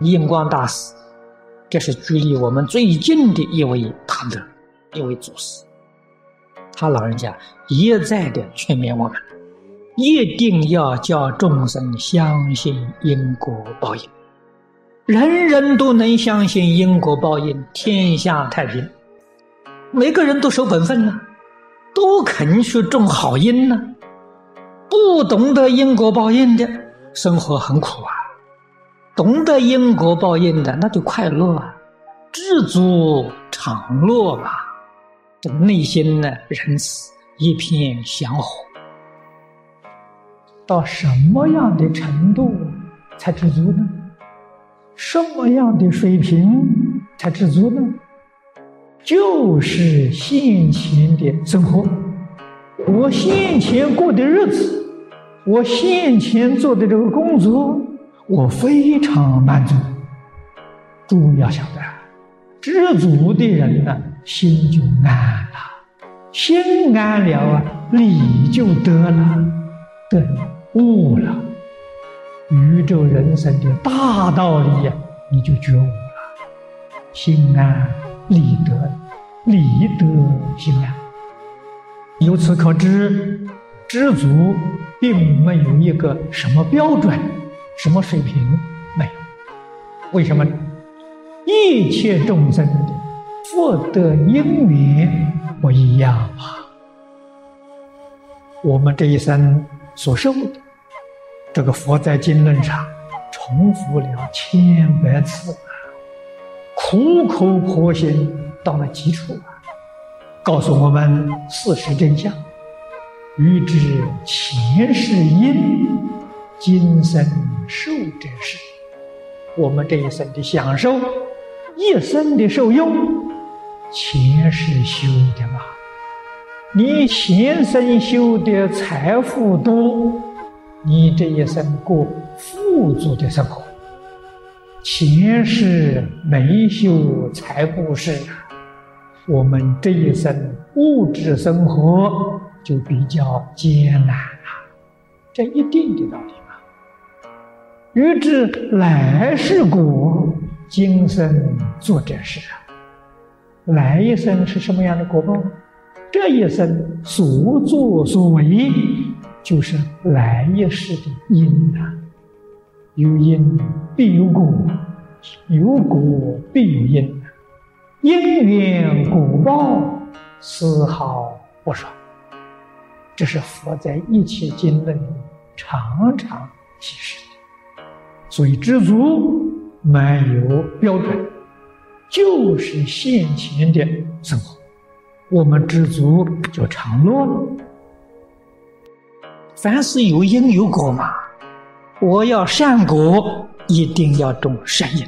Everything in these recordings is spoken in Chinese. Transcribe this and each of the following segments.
印光大师，这是距离我们最近的一位大德，一位祖师。他老人家一再的劝勉我们，一定要叫众生相信因果报应。人人都能相信因果报应，天下太平。每个人都守本分呢，都肯去种好因呢。不懂得因果报应的，生活很苦啊。懂得因果报应的，那就快乐啊，知足常乐嘛。这内心呢，仁慈一片祥和。到什么样的程度才知足呢？什么样的水平才知足呢？就是现前的生活，我现前过的日子，我现前做的这个工作。我非常满足。诸位要晓得，知足的人呢，心就安了，心安了啊，理就得了，得悟了，宇宙人生的大道理呀，你就觉悟了，心安理得，理得心安。由此可知，知足并没有一个什么标准。什么水平没有？为什么？一切众生的福德因缘不一样啊！我们这一生所受的，这个佛在经论上重复了千百次啊，苦口婆心到了极处啊，告诉我们事实真相，欲知前世因，今生。受者是，我们这一生的享受，一生的受用，前世修的嘛。你前生修的财富多，你这一生过富足的生活；前世没修财布施，我们这一生物质生活就比较艰难了。这一定的道理。欲知来世果，今生做这事啊！来一生是什么样的果报？这一生所作所为，就是来一世的因呐。有因必有果，有果必有因，因缘果报丝毫不爽。这是佛在一切经论里常常提示。所以知足没有标准，就是现前的生活。我们知足就常乐。凡是有因有果嘛，我要善果，一定要种善因；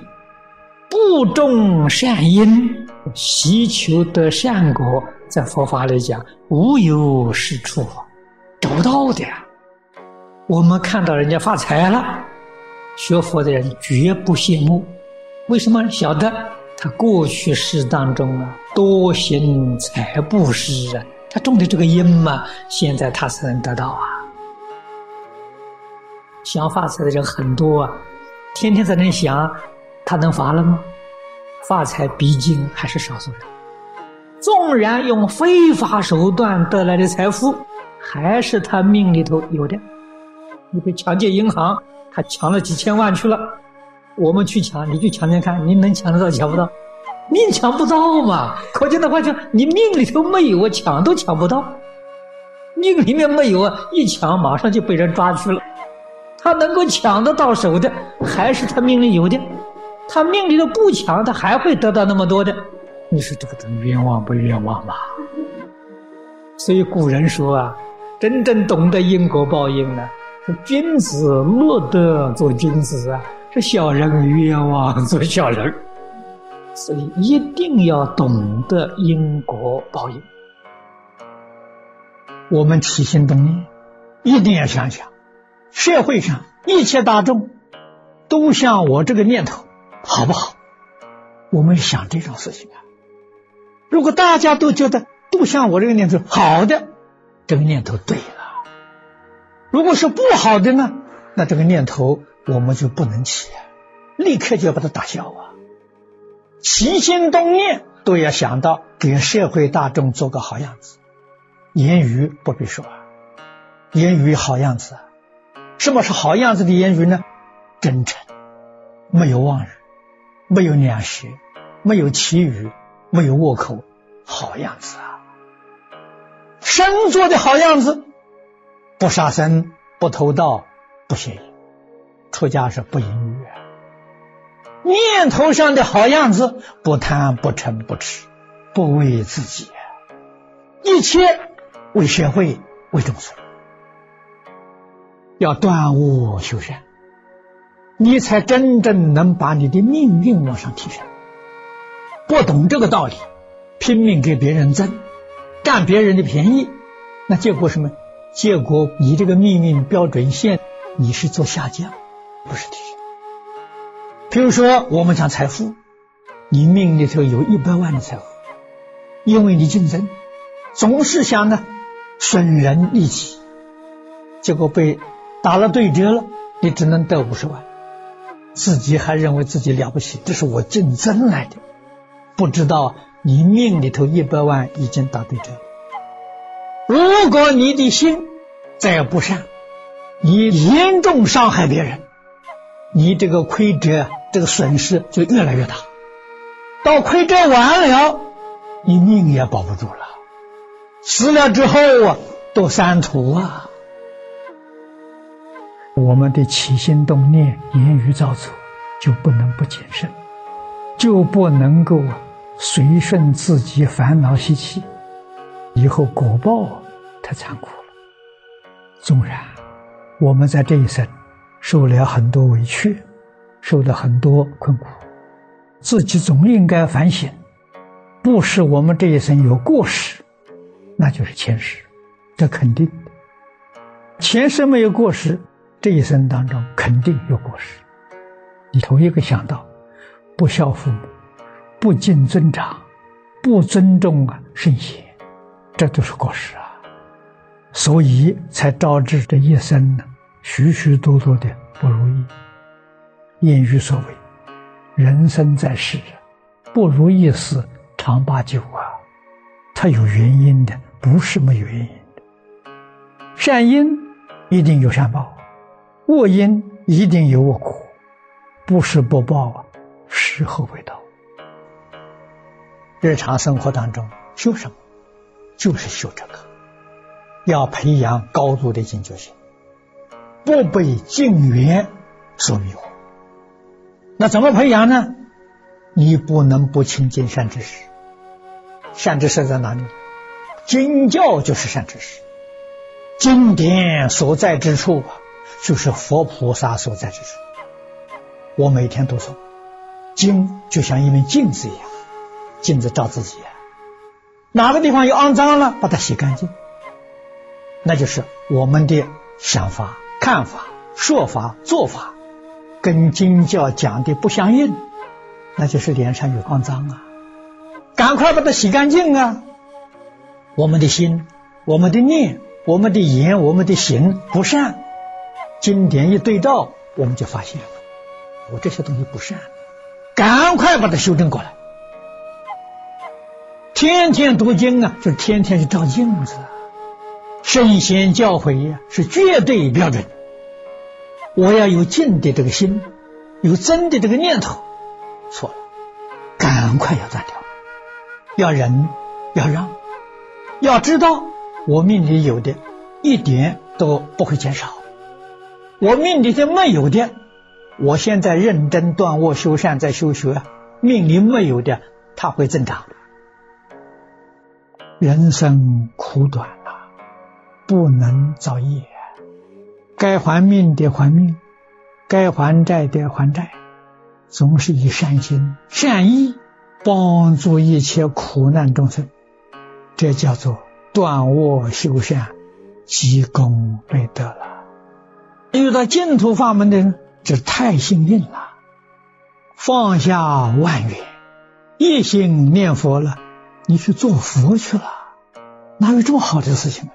不种善因，祈求得善果，在佛法里讲，无有是处，找不到的。我们看到人家发财了。学佛的人绝不羡慕，为什么？晓得他过去世当中啊，多行财布施啊，他种的这个因嘛，现在他才能得到啊。想发财的人很多啊，天天在那想，他能发了吗？发财毕竟还是少数人，纵然用非法手段得来的财富，还是他命里头有的。你被抢劫银行。他抢了几千万去了，我们去抢，你去抢抢看，你能抢得到抢不到？命抢不到嘛？可见的话，就你命里头没有，啊，抢都抢不到。命里面没有啊，一抢马上就被人抓去了。他能够抢得到手的，还是他命里有的。他命里头不抢，他还会得到那么多的。你说这个东冤枉不冤枉嘛？所以古人说啊，真正懂得因果报应呢。君子乐得做君子啊，是小人冤枉做小人，所以一定要懂得因果报应。我们起心动念，一定要想想，社会上一切大众都像我这个念头，好不好？我们想这种事情啊。如果大家都觉得都像我这个念头好的，这个念头对了。如果是不好的呢，那这个念头我们就不能起。立刻就要把它打消啊！起心动念都要想到给社会大众做个好样子，言语不必说，言语好样子。什么是好样子的言语呢？真诚，没有妄语，没有两舌，没有绮语，没有恶口，好样子啊！生做的好样子，不杀生，不偷盗，不邪淫，出家是不淫欲。念头上的好样子，不贪不嗔不痴，不为自己，一切为社会为众生。要断恶修善，你才真正能把你的命运往上提升。不懂这个道理，拼命给别人争，占别人的便宜，那结果什么？结果你这个命运标准线，你是做下降，不是提升。比如说，我们讲财富，你命里头有一百万的财富，因为你竞争，总是想呢损人利己，结果被。打了对折了，你只能得五十万，自己还认为自己了不起，这是我竞争来的，不知道你命里头一百万已经打对折。如果你的心再不善，你严重伤害别人，你这个亏折、这个损失就越来越大。到亏折完了，你命也保不住了，死了之后啊，都三途啊。我们的起心动念、言语造作，就不能不谨慎，就不能够随顺自己烦恼习气，以后果报太残酷了。纵然我们在这一生受了很多委屈，受了很多困苦，自己总应该反省，不是我们这一生有过失，那就是前世，这肯定的。前世没有过失。这一生当中肯定有过失，你头一个想到不孝父母、不敬尊长、不尊重啊圣贤，这都是过失啊，所以才导致这一生呢许许多多的不如意。谚语所谓：“人生在世，不如意事常八九啊。”它有原因的，不是没有原因的。善因一定有善报。恶因一定有恶果，不是不报啊，时候未到。日常生活当中修什么，就是修这个，要培养高度的警觉性，不被境缘所迷惑。那怎么培养呢？你不能不亲近善知识。善知识在哪里？经教就是善知识，经典所在之处啊。就是佛菩萨所在之处。我每天都说，经就像一面镜子一样，镜子照自己啊，哪个地方有肮脏了，把它洗干净。那就是我们的想法、看法、说法、做法，跟经教讲的不相应，那就是脸上有肮脏啊，赶快把它洗干净啊！我们的心、我们的念、我们的言、我们的行不善。经典一对照，我们就发现了，我这些东西不善，赶快把它修正过来。天天读经啊，就天天去照镜子。圣贤教诲呀，是绝对标准。我要有敬的这个心，有真的这个念头，错了，赶快要断掉。要忍，要让，要知道我命里有的，一点都不会减少。我命里头没有的，我现在认真断恶修善，在修学，命里没有的，它会增长。人生苦短，不能造业，该还命的还命，该还债的还债，总是以善心、善意帮助一切苦难众生，这叫做断恶修善，积功累德了。遇到净土法门的人，这太幸运了。放下万缘，一心念佛了，你去做佛去了，哪有这么好的事情啊？